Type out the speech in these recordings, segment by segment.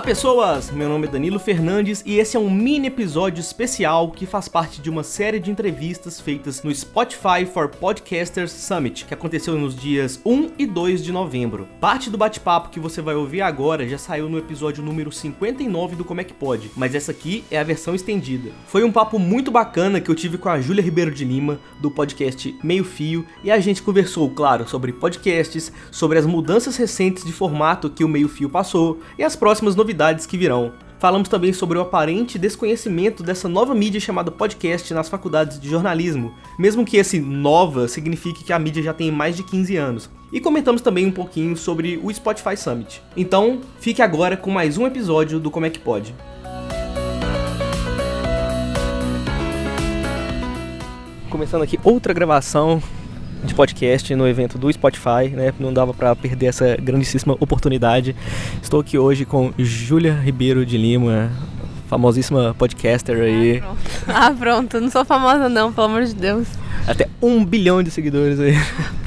Olá pessoas, meu nome é Danilo Fernandes e esse é um mini episódio especial que faz parte de uma série de entrevistas feitas no Spotify for Podcasters Summit, que aconteceu nos dias 1 e 2 de novembro. Parte do bate-papo que você vai ouvir agora já saiu no episódio número 59 do Como é que Pode, mas essa aqui é a versão estendida. Foi um papo muito bacana que eu tive com a Júlia Ribeiro de Lima, do podcast Meio Fio, e a gente conversou, claro, sobre podcasts, sobre as mudanças recentes de formato que o Meio Fio passou e as próximas novidades que virão. Falamos também sobre o aparente desconhecimento dessa nova mídia chamada podcast nas faculdades de jornalismo, mesmo que esse nova signifique que a mídia já tem mais de 15 anos. E comentamos também um pouquinho sobre o Spotify Summit. Então, fique agora com mais um episódio do Como é que pode. Começando aqui outra gravação de podcast no evento do Spotify, né? Não dava para perder essa grandíssima oportunidade. Estou aqui hoje com Júlia Ribeiro de Lima, famosíssima podcaster aí. Ah pronto. ah, pronto. Não sou famosa não, pelo amor de Deus. Até um bilhão de seguidores aí.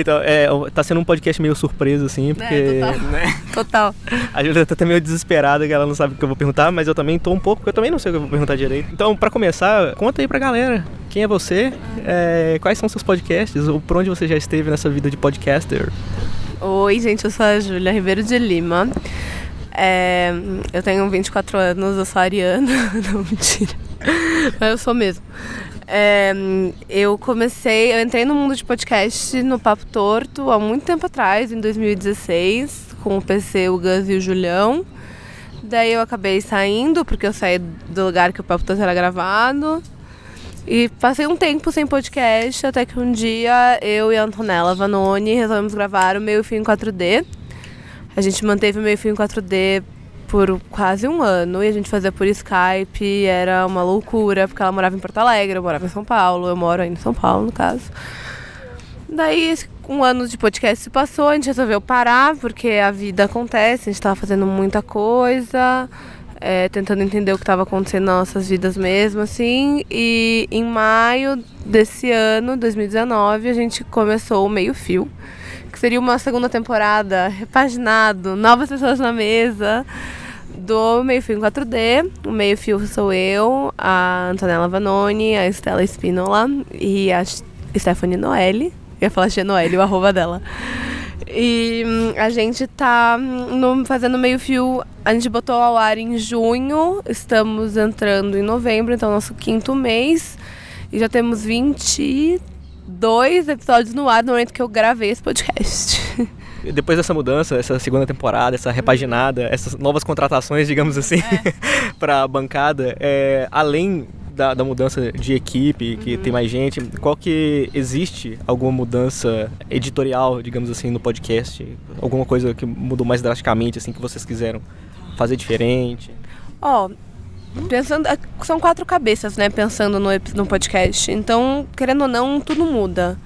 Então, é, tá sendo um podcast meio surpresa, assim, porque. É, total. Né? total. A Júlia tá até meio desesperada que ela não sabe o que eu vou perguntar, mas eu também tô um pouco, porque eu também não sei o que eu vou perguntar direito. Então, para começar, conta aí pra galera. Quem é você? É, quais são seus podcasts? Ou por onde você já esteve nessa vida de podcaster? Oi, gente, eu sou a Júlia Ribeiro de Lima. É, eu tenho 24 anos, eu sou ariana. não, mentira. Mas eu sou mesmo. É, eu comecei, eu entrei no mundo de podcast no Papo Torto há muito tempo atrás, em 2016, com o PC, o Gus e o Julião. Daí eu acabei saindo, porque eu saí do lugar que o Papo Torto era gravado. E passei um tempo sem podcast, até que um dia eu e a Antonella Vanoni resolvemos gravar o Meio Fio em 4D. A gente manteve o Meio Fio em 4D por quase um ano e a gente fazia por Skype, era uma loucura, porque ela morava em Porto Alegre, eu morava em São Paulo, eu moro aí em São Paulo, no caso. Daí, um ano de podcast se passou, a gente resolveu parar, porque a vida acontece, a gente estava fazendo muita coisa, é, tentando entender o que estava acontecendo nas nossas vidas mesmo, assim. E em maio desse ano, 2019, a gente começou o Meio Fio, que seria uma segunda temporada repaginado, novas pessoas na mesa do Meio Fio em 4D. O Meio Fio sou eu, a Antonella Vanoni, a Estela Espínola e a Stephanie Noelle. Eu ia falar Genoelle, o arroba dela. E hum, a gente tá no, fazendo meio fio. A gente botou ao ar em junho, estamos entrando em novembro, então nosso quinto mês. E já temos 22 episódios no ar no momento que eu gravei esse podcast. depois dessa mudança, essa segunda temporada, essa repaginada, essas novas contratações, digamos assim, é. para a bancada, é, além da, da, mudança de equipe, que uhum. tem mais gente, qual que existe alguma mudança editorial, digamos assim, no podcast? Alguma coisa que mudou mais drasticamente, assim, que vocês quiseram fazer diferente? Ó, oh, pensando, é, são quatro cabeças, né, pensando no, no podcast. Então, querendo ou não, tudo muda.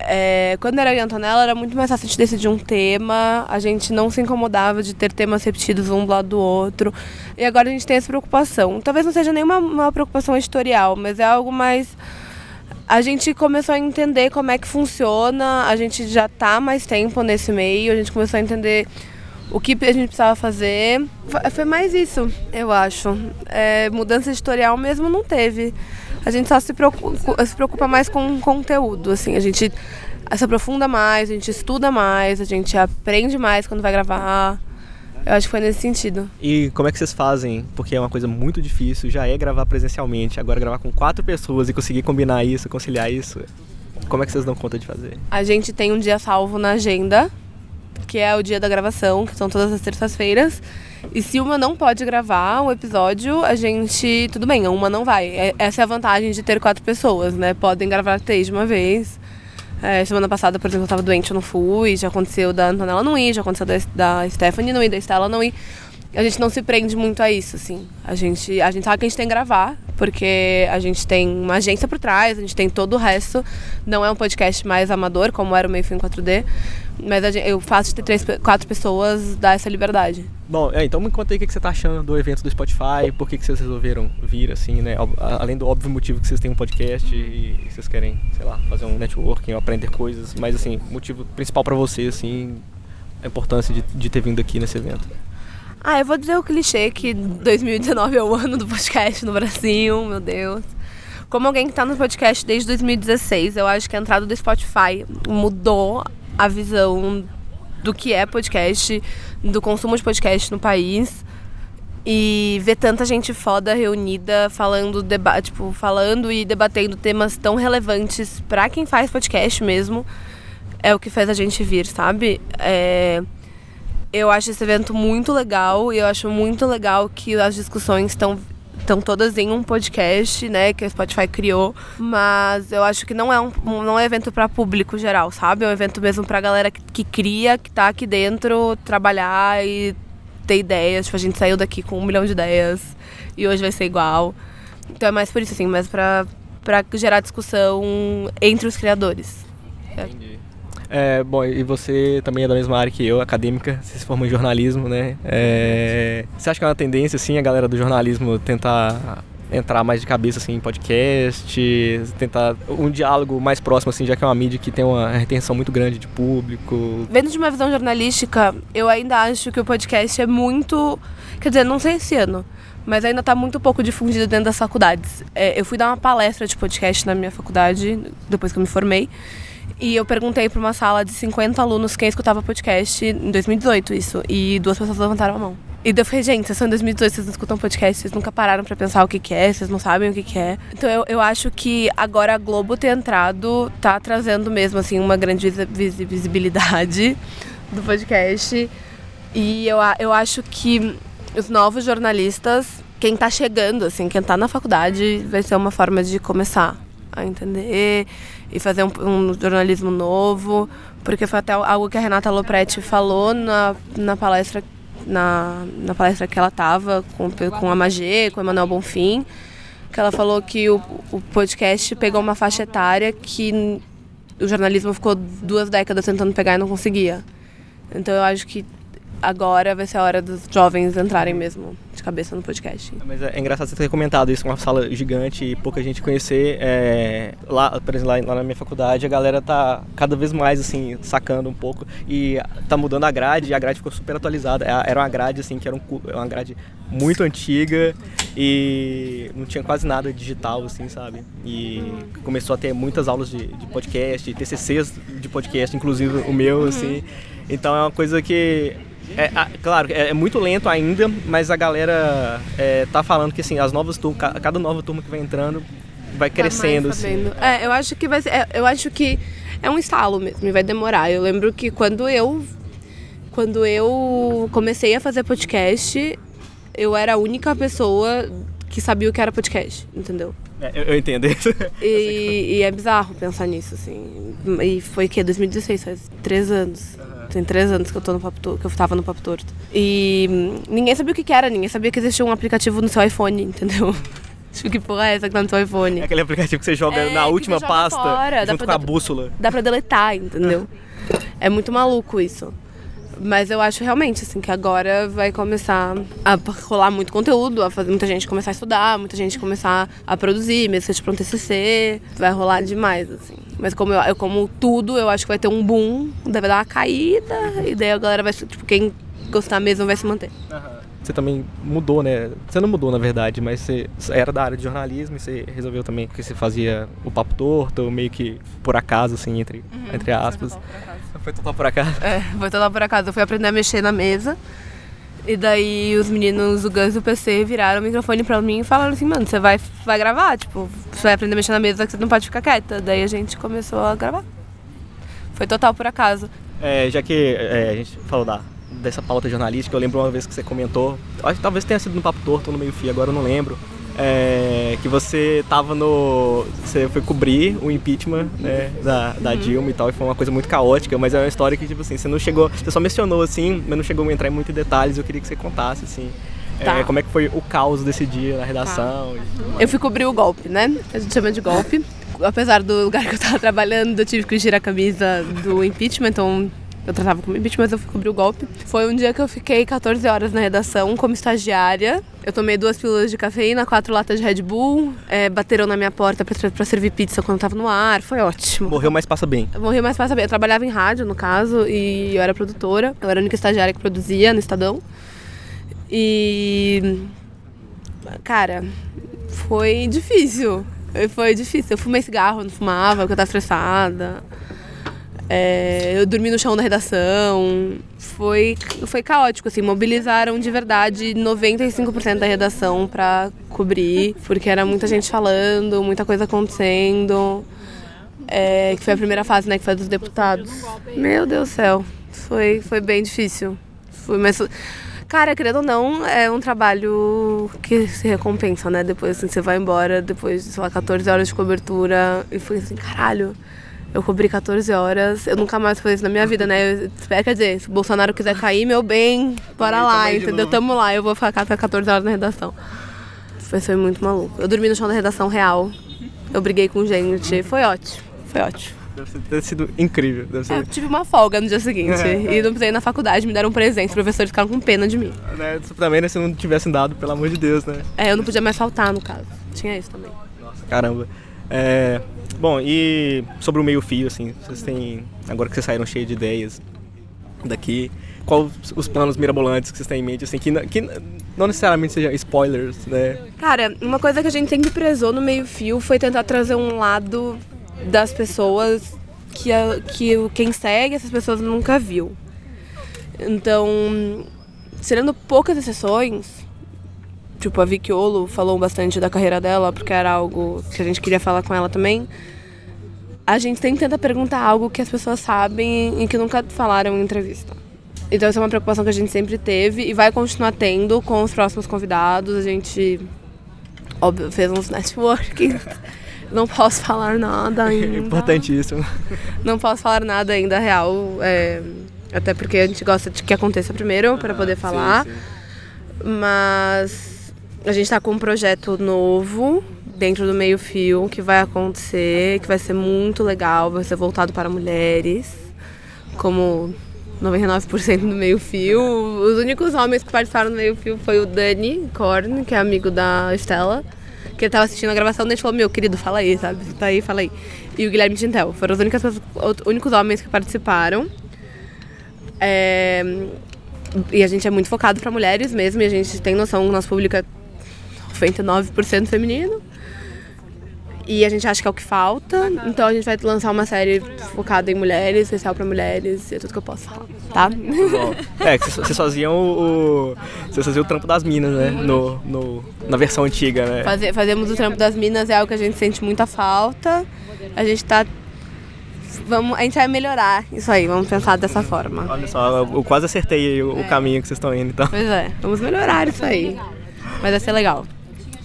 É, quando era a Antonella, era muito mais fácil de decidir um tema, a gente não se incomodava de ter temas repetidos um do lado do outro. E agora a gente tem essa preocupação. Talvez não seja nenhuma uma preocupação editorial, mas é algo mais. A gente começou a entender como é que funciona, a gente já está mais tempo nesse meio, a gente começou a entender o que a gente precisava fazer. Foi mais isso, eu acho. É, mudança editorial mesmo não teve a gente só se preocupa, se preocupa mais com conteúdo, assim, a gente se aprofunda mais, a gente estuda mais, a gente aprende mais quando vai gravar. Eu acho que foi nesse sentido. E como é que vocês fazem? Porque é uma coisa muito difícil, já é gravar presencialmente, agora gravar com quatro pessoas e conseguir combinar isso, conciliar isso. Como é que vocês dão conta de fazer? A gente tem um dia salvo na agenda, que é o dia da gravação, que são todas as terças-feiras. E se uma não pode gravar um episódio, a gente. Tudo bem, uma não vai. É, essa é a vantagem de ter quatro pessoas, né? Podem gravar três de uma vez. É, semana passada, por exemplo, eu tava doente, eu não fui. Já aconteceu da Antonella não ir, já aconteceu da, da Stephanie não ir, da Estela não ir. A gente não se prende muito a isso, assim. A gente, a gente sabe que a gente tem que gravar, porque a gente tem uma agência por trás, a gente tem todo o resto. Não é um podcast mais amador, como era o Meio Fim 4D. Mas gente, eu faço de ter três, quatro pessoas dar essa liberdade. Bom, é, então me conta aí o que você está achando do evento do Spotify, por que, que vocês resolveram vir, assim, né? Além do óbvio motivo que vocês têm um podcast e vocês querem, sei lá, fazer um networking, aprender coisas, mas assim, motivo principal para você, assim, a importância de, de ter vindo aqui nesse evento. Ah, eu vou dizer o clichê que 2019 é o ano do podcast no Brasil, meu Deus. Como alguém que tá no podcast desde 2016, eu acho que a entrada do Spotify mudou a visão do que é podcast, do consumo de podcast no país. E ver tanta gente foda reunida falando, tipo, falando e debatendo temas tão relevantes para quem faz podcast mesmo é o que faz a gente vir, sabe? É eu acho esse evento muito legal e eu acho muito legal que as discussões estão estão todas em um podcast, né, que a Spotify criou, mas eu acho que não é um não é evento para público geral, sabe? É um evento mesmo para galera que, que cria, que tá aqui dentro, trabalhar e ter ideias. Tipo, a gente saiu daqui com um milhão de ideias e hoje vai ser igual. Então é mais por isso, assim, mais para para gerar discussão entre os criadores. Entendi. É, bom, e você também é da mesma área que eu, acadêmica, você se formou em jornalismo, né? É, você acha que é uma tendência, assim, a galera do jornalismo tentar entrar mais de cabeça assim em podcast, tentar um diálogo mais próximo assim, já que é uma mídia que tem uma retenção muito grande de público. Vendo de uma visão jornalística, eu ainda acho que o podcast é muito, quer dizer, não sei esse ano, mas ainda está muito pouco difundido dentro das faculdades. É, eu fui dar uma palestra de podcast na minha faculdade depois que eu me formei. E eu perguntei para uma sala de 50 alunos quem escutava podcast em 2018, isso. E duas pessoas levantaram a mão. E daí eu falei, gente, vocês são em 2018, vocês não escutam podcast, vocês nunca pararam para pensar o que, que é, vocês não sabem o que, que é. Então eu, eu acho que agora a Globo ter entrado tá trazendo mesmo, assim, uma grande visibilidade do podcast. E eu, eu acho que os novos jornalistas, quem tá chegando, assim, quem tá na faculdade, vai ser uma forma de começar a entender e fazer um, um, jornalismo novo, porque foi até algo que a Renata Lopretti falou na, na palestra na, na palestra que ela estava com, com a Magê, com o Emanuel Bonfim, que ela falou que o, o podcast pegou uma faixa etária que o jornalismo ficou duas décadas tentando pegar e não conseguia. Então eu acho que agora vai ser a hora dos jovens entrarem mesmo de cabeça no podcast. Mas é, é engraçado você ter comentado isso, uma sala gigante e pouca gente conhecer. É, lá, por exemplo, lá, na minha faculdade, a galera tá cada vez mais, assim, sacando um pouco e tá mudando a grade e a grade ficou super atualizada. É, era uma grade, assim, que era um, uma grade muito antiga e não tinha quase nada digital, assim, sabe? E começou a ter muitas aulas de, de podcast, TCCs de podcast, inclusive o meu, assim. Então é uma coisa que é, a, claro, é, é, muito lento ainda, mas a galera é, tá falando que assim, as novas turmas, cada nova turma que vai entrando vai tá crescendo. assim. É, eu acho que vai ser, é, eu acho que é um estalo mesmo, e vai demorar. Eu lembro que quando eu quando eu comecei a fazer podcast, eu era a única pessoa que sabia o que era podcast, entendeu? É, eu, eu, entendo isso. E, e, é bizarro pensar nisso, assim. E foi que 2016, faz três anos. Tem três anos que eu tô no papo torto, que eu tava no papo torto. E ninguém sabia o que, que era, ninguém sabia que existia um aplicativo no seu iPhone, entendeu? Tipo, que porra é essa que tá no seu iPhone? É aquele aplicativo que você joga é, na última joga pasta fora. junto com a bússola. Dá pra deletar, entendeu? é muito maluco isso. Mas eu acho realmente assim que agora vai começar a rolar muito conteúdo, a fazer muita gente começar a estudar, muita gente começar a produzir, mesmo seja para um TCC, vai rolar demais assim. Mas como, eu, como tudo, eu acho que vai ter um boom, deve dar uma caída, e daí a galera vai, tipo, quem gostar mesmo vai se manter. Uhum. Você também mudou, né? Você não mudou, na verdade, mas você era da área de jornalismo e você resolveu também que você fazia o papo torto, meio que por acaso, assim, entre, uhum, entre aspas. Foi total por acaso? É, foi total por acaso. Eu fui aprender a mexer na mesa. E daí os meninos do Gus do PC viraram o microfone pra mim e falaram assim, mano, você vai, vai gravar, tipo, você vai aprender a mexer na mesa que você não pode ficar quieta. Daí a gente começou a gravar. Foi total por acaso. É, já que é, a gente falou da, dessa pauta jornalística, eu lembro uma vez que você comentou, acho que talvez tenha sido no Papo Torto ou no Meio Fio, agora eu não lembro, é, que você tava no. Você foi cobrir o impeachment né, da, da uhum. Dilma e tal, e foi uma coisa muito caótica, mas é uma história que, tipo assim, você não chegou. Você só mencionou assim, mas não chegou a entrar em muitos detalhes, eu queria que você contasse, assim. É, tá. É, como é que foi o caos desse dia na redação? Tá. Eu fui cobrir o golpe, né? A gente chama de golpe. Apesar do lugar que eu tava trabalhando, eu tive que girar a camisa do impeachment, então eu tratava como impeachment, mas eu fui cobrir o golpe. Foi um dia que eu fiquei 14 horas na redação como estagiária. Eu tomei duas pílulas de cafeína, quatro latas de Red Bull, é, bateram na minha porta pra, pra, servir pizza quando eu tava no ar. Foi ótimo. Morreu, mas passa bem. Morreu, mas passa bem. Eu trabalhava em rádio, no caso, e eu era produtora. Eu era a única estagiária que produzia no Estadão. E. Cara, foi difícil. Foi difícil. Eu fumei cigarro, não fumava, porque eu tava estressada. É, eu dormi no chão da redação. Foi, foi caótico, assim. Mobilizaram de verdade 95% da redação pra cobrir, porque era muita gente falando, muita coisa acontecendo. É, que foi a primeira fase, né, que foi dos deputados. Meu Deus do céu. Foi, foi bem difícil. Foi, mas Cara, querendo ou não, é um trabalho que se recompensa, né? Depois, assim, você vai embora, depois de, sei lá, 14 horas de cobertura. E foi assim, caralho, eu cobri 14 horas, eu nunca mais fiz isso na minha vida, né? Eu, quer dizer, se o Bolsonaro quiser cair, meu bem, bora lá, entendeu? Tamo lá, eu vou ficar 14 horas na redação. Foi, foi muito maluco. Eu dormi no chão da redação real, eu briguei com gente, foi ótimo, foi ótimo. Deve ter sido incrível. Deve ser... É, eu tive uma folga no dia seguinte. É. E não precisei na faculdade, me deram um presente. Os professores ficaram com pena de mim. Né, também, né? Se não tivessem dado, pelo amor de Deus, né? É, eu não podia mais faltar, no caso. Tinha isso também. Nossa, caramba. É, bom, e sobre o meio-fio, assim, vocês têm. Agora que vocês saíram cheios de ideias daqui, quais os planos mirabolantes que vocês têm em mente, assim, que, que não necessariamente sejam spoilers, né? Cara, uma coisa que a gente sempre prezou no meio-fio foi tentar trazer um lado das pessoas que, a, que quem segue essas pessoas nunca viu. Então, tirando poucas exceções, tipo a Vicky Olo falou bastante da carreira dela, porque era algo que a gente queria falar com ela também. A gente sempre tenta perguntar algo que as pessoas sabem e que nunca falaram em entrevista. Então essa é uma preocupação que a gente sempre teve e vai continuar tendo com os próximos convidados. A gente, óbvio, fez uns networking Não posso falar nada ainda. Importantíssimo. Não posso falar nada ainda real. É, até porque a gente gosta de que aconteça primeiro para poder falar. Sim, sim. Mas a gente está com um projeto novo dentro do meio fio que vai acontecer, que vai ser muito legal, vai ser voltado para mulheres, como 99% do meio fio. Os únicos homens que participaram do meio fio foi o Dani Korn, que é amigo da Estela que ele tava assistindo a gravação, e falou, meu querido, fala aí, sabe? Tá aí, fala aí. E o Guilherme Tintel. Foram os únicos, os únicos homens que participaram. É, e a gente é muito focado para mulheres mesmo, e a gente tem noção o nosso público é 99% feminino. E a gente acha que é o que falta, então a gente vai lançar uma série focada em mulheres, especial para mulheres, é tudo que eu posso falar, tá? Bom. É, que vocês faziam o. Vocês faziam o trampo das minas, né? No, no, na versão antiga, né? Fazemos o trampo das minas, é algo que a gente sente muita falta. A gente tá. Vamos, a gente vai melhorar isso aí, vamos pensar dessa forma. Olha só, eu quase acertei o, é. o caminho que vocês estão indo, então. Pois é, vamos melhorar isso aí. Mas vai ser legal.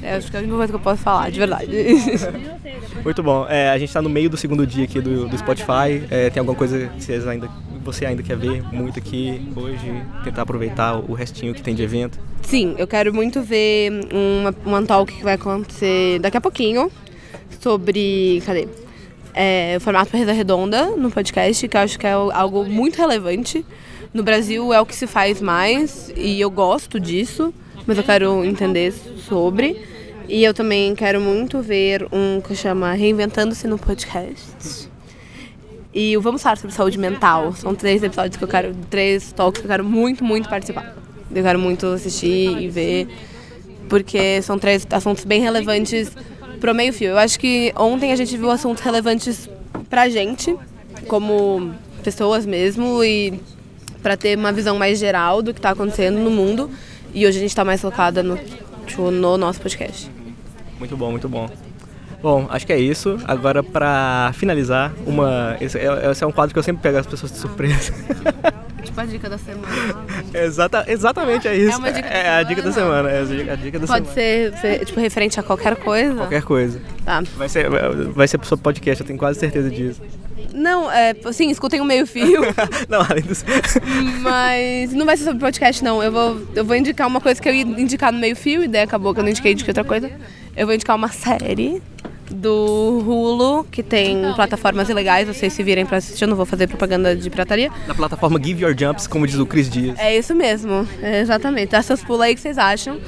É, acho que é a única coisa que eu posso falar, de verdade. Muito bom. É, a gente está no meio do segundo dia aqui do, do Spotify. É, tem alguma coisa que vocês ainda, você ainda quer ver muito aqui hoje? Tentar aproveitar o restinho que tem de evento? Sim, eu quero muito ver uma, uma talk que vai acontecer daqui a pouquinho sobre. Cadê? É, o formato Reza Redonda no podcast, que eu acho que é algo muito relevante. No Brasil é o que se faz mais e eu gosto disso mas eu quero entender sobre. E eu também quero muito ver um que chama Reinventando-se no Podcast. E o Vamos Falar sobre Saúde Mental. São três episódios que eu quero, três talks que eu quero muito, muito participar. Eu quero muito assistir e ver, porque são três assuntos bem relevantes pro meio fio. Eu acho que ontem a gente viu assuntos relevantes pra gente, como pessoas mesmo, e para ter uma visão mais geral do que está acontecendo no mundo. E hoje a gente está mais focada no, tipo, no nosso podcast. Muito bom, muito bom. Bom, acho que é isso. Agora, para finalizar, uma. Esse é, esse é, um quadro que eu sempre pego as pessoas de surpresa. tipo a dica da semana. Exata, exatamente, é isso. É uma dica da é, semana. a dica da semana. É a dica da Pode semana. Ser, ser, tipo, referente a qualquer coisa? Qualquer coisa. Tá. Vai ser, vai ser pro seu podcast, eu tenho quase certeza disso. Não, é, sim, escutem o meio fio. não, além disso. Mas não vai ser sobre podcast, não. Eu vou, eu vou indicar uma coisa que eu ia indicar no meio fio, e daí acabou que eu não indiquei, indiquei outra coisa. Eu vou indicar uma série do Hulu, que tem plataformas ilegais, vocês se virem pra assistir, eu não vou fazer propaganda de pirataria. Na plataforma Give Your Jumps, como diz o Chris Dias. É isso mesmo, é exatamente. Dá seus pulos aí que vocês acham.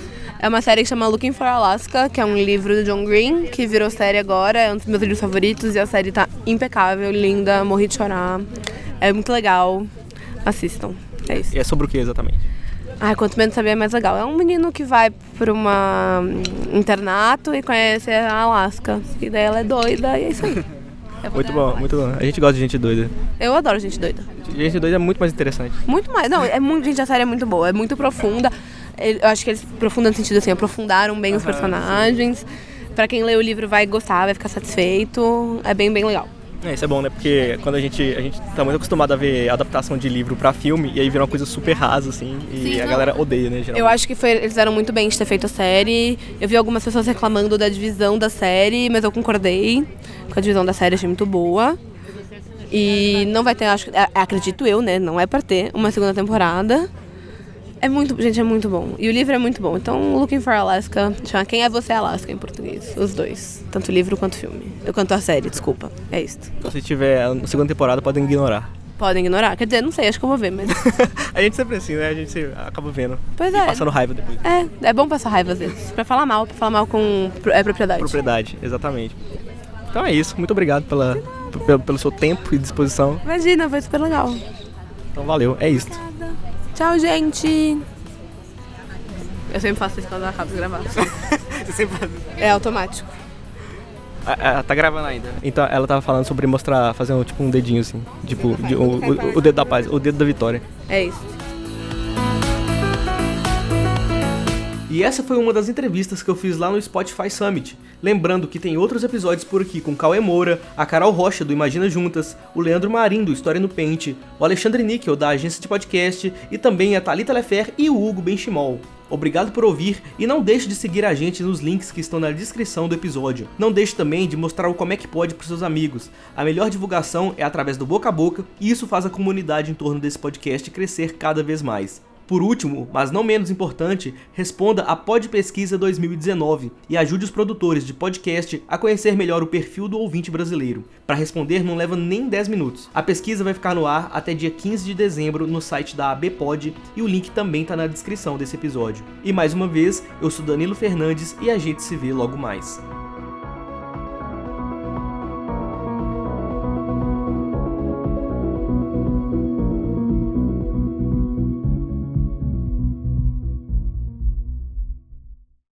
É uma série que chama Looking for Alaska, que é um livro do John Green, que virou série agora, é um dos meus livros favoritos e a série tá impecável, linda, morri de chorar. É muito legal. Assistam. É isso. E é sobre o que exatamente? Ai, quanto menos saber, mais legal. É um menino que vai pra uma internato e conhece a Alaska. E daí ela é doida e é isso aí. muito bom, muito bom. A gente gosta de gente doida. Eu adoro gente doida. Gente doida é muito mais interessante. Muito mais. Não, é muito. Gente, a série é muito boa. É muito profunda. Eu acho que eles aprofundam no sentido assim, aprofundaram bem uhum, os personagens. Pra quem lê o livro vai gostar, vai ficar satisfeito. É bem, bem legal. É, isso é bom, né? Porque quando a gente, a gente tá muito acostumado a ver adaptação de livro pra filme, e aí vira uma coisa super rasa, assim, e Sim, a não. galera odeia, né? Geralmente. Eu acho que foi, eles fizeram muito bem de ter feito a série. Eu vi algumas pessoas reclamando da divisão da série, mas eu concordei com a divisão da série, achei muito boa. E não vai ter, acho, acredito eu, né? Não é pra ter uma segunda temporada. É muito, gente, é muito bom. E o livro é muito bom. Então, Looking for Alaska, chama Quem é Você Alaska em português. Os dois. Tanto o livro quanto o filme. Eu canto a série, desculpa. É isso. Então, se tiver a segunda temporada, podem ignorar. Podem ignorar? Quer dizer, não sei, acho que eu vou ver, mas. a gente sempre assim, né? A gente acaba vendo. Pois é. passando raiva depois. É, é bom passar raiva às vezes. Pra falar mal, pra falar mal com é, propriedade. Propriedade, exatamente. Então é isso. Muito obrigado pela, pelo, pelo seu tempo e disposição. Imagina, foi super legal. Então valeu, é isso. Tchau, gente. Eu sempre faço isso quando eu acabo de gravar. Você sempre faz É automático. Ela tá gravando ainda. Então ela tava falando sobre mostrar, fazendo tipo um dedinho assim. Tipo, de, o, o, o dedo da paz, o dedo da vitória. É isso. E essa foi uma das entrevistas que eu fiz lá no Spotify Summit. Lembrando que tem outros episódios por aqui com Cauê Moura, a Carol Rocha do Imagina Juntas, o Leandro Marim do História no Pente, o Alexandre Níquel da agência de podcast e também a Thalita Lefer e o Hugo Benchimol. Obrigado por ouvir e não deixe de seguir a gente nos links que estão na descrição do episódio. Não deixe também de mostrar o como é que pode para seus amigos. A melhor divulgação é através do boca a boca e isso faz a comunidade em torno desse podcast crescer cada vez mais. Por último, mas não menos importante, responda a Pod Pesquisa 2019 e ajude os produtores de podcast a conhecer melhor o perfil do ouvinte brasileiro. Para responder não leva nem 10 minutos. A pesquisa vai ficar no ar até dia 15 de dezembro no site da ABPod e o link também está na descrição desse episódio. E mais uma vez, eu sou Danilo Fernandes e a gente se vê logo mais.